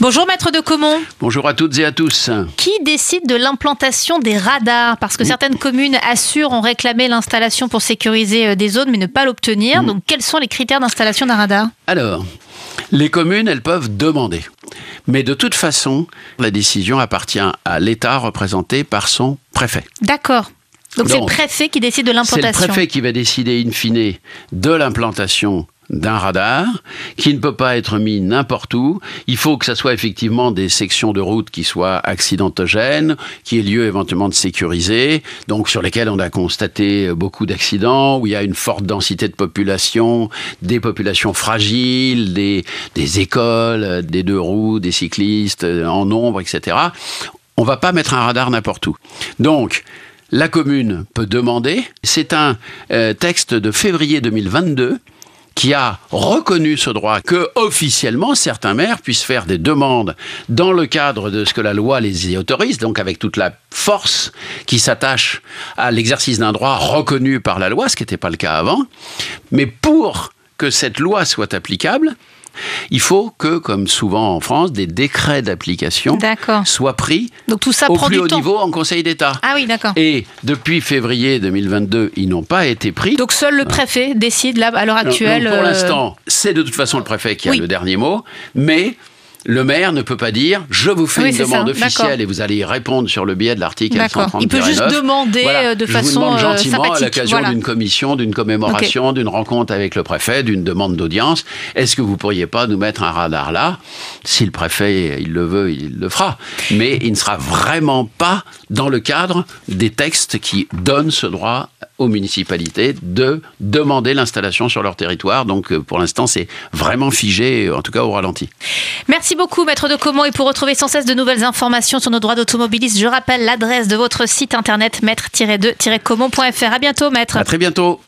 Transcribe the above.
Bonjour maître de Comont. Bonjour à toutes et à tous. Qui décide de l'implantation des radars? Parce que certaines communes assurent ont réclamé l'installation pour sécuriser euh, des zones mais ne pas l'obtenir. Donc quels sont les critères d'installation d'un radar? Alors, les communes, elles peuvent demander. Mais de toute façon, la décision appartient à l'État représenté par son préfet. D'accord. Donc c'est le préfet qui décide de l'implantation. C'est le préfet qui va décider in fine de l'implantation d'un radar qui ne peut pas être mis n'importe où. Il faut que ça soit effectivement des sections de route qui soient accidentogènes, qui aient lieu éventuellement de sécuriser, donc sur lesquelles on a constaté beaucoup d'accidents, où il y a une forte densité de population, des populations fragiles, des, écoles, des deux roues, des cyclistes en nombre, etc. On va pas mettre un radar n'importe où. Donc, la commune peut demander. C'est un euh, texte de février 2022 qui a reconnu ce droit que officiellement certains maires puissent faire des demandes dans le cadre de ce que la loi les y autorise, donc avec toute la force qui s'attache à l'exercice d'un droit reconnu par la loi, ce qui n'était pas le cas avant. Mais pour que cette loi soit applicable, il faut que, comme souvent en France, des décrets d'application soient pris Donc tout ça au prend plus du haut temps. niveau en Conseil d'État. Ah oui, d'accord. Et depuis février 2022, ils n'ont pas été pris. Donc seul le préfet décide là, à l'heure actuelle. Donc, pour euh, l'instant, c'est de toute façon le préfet qui a Oui. le dernier mot, mais le maire ne peut pas dire je vous fais Oui, une demande ça, officielle et vous allez y répondre sur le biais de l'article D'accord. 130 Il peut juste demander, euh, de je façon, vous demande euh, gentiment à l'occasion voilà. d'une commission, d'une commémoration, d'une rencontre avec le préfet, d'une demande d'audience. Est-ce que vous pourriez pas nous mettre un radar là? Si le préfet il le veut, il le fera. Mais il ne sera vraiment pas dans le cadre des textes qui donnent ce droit aux municipalités de demander l'installation sur leur territoire. Donc euh, pour l'instant, c'est vraiment figé, en tout cas au ralenti. Merci beaucoup, maître de Comont. Et pour retrouver sans cesse de nouvelles informations sur nos droits d'automobiliste, je rappelle l'adresse de votre site internet maître-2-comont.fr. À bientôt, maître. À très bientôt.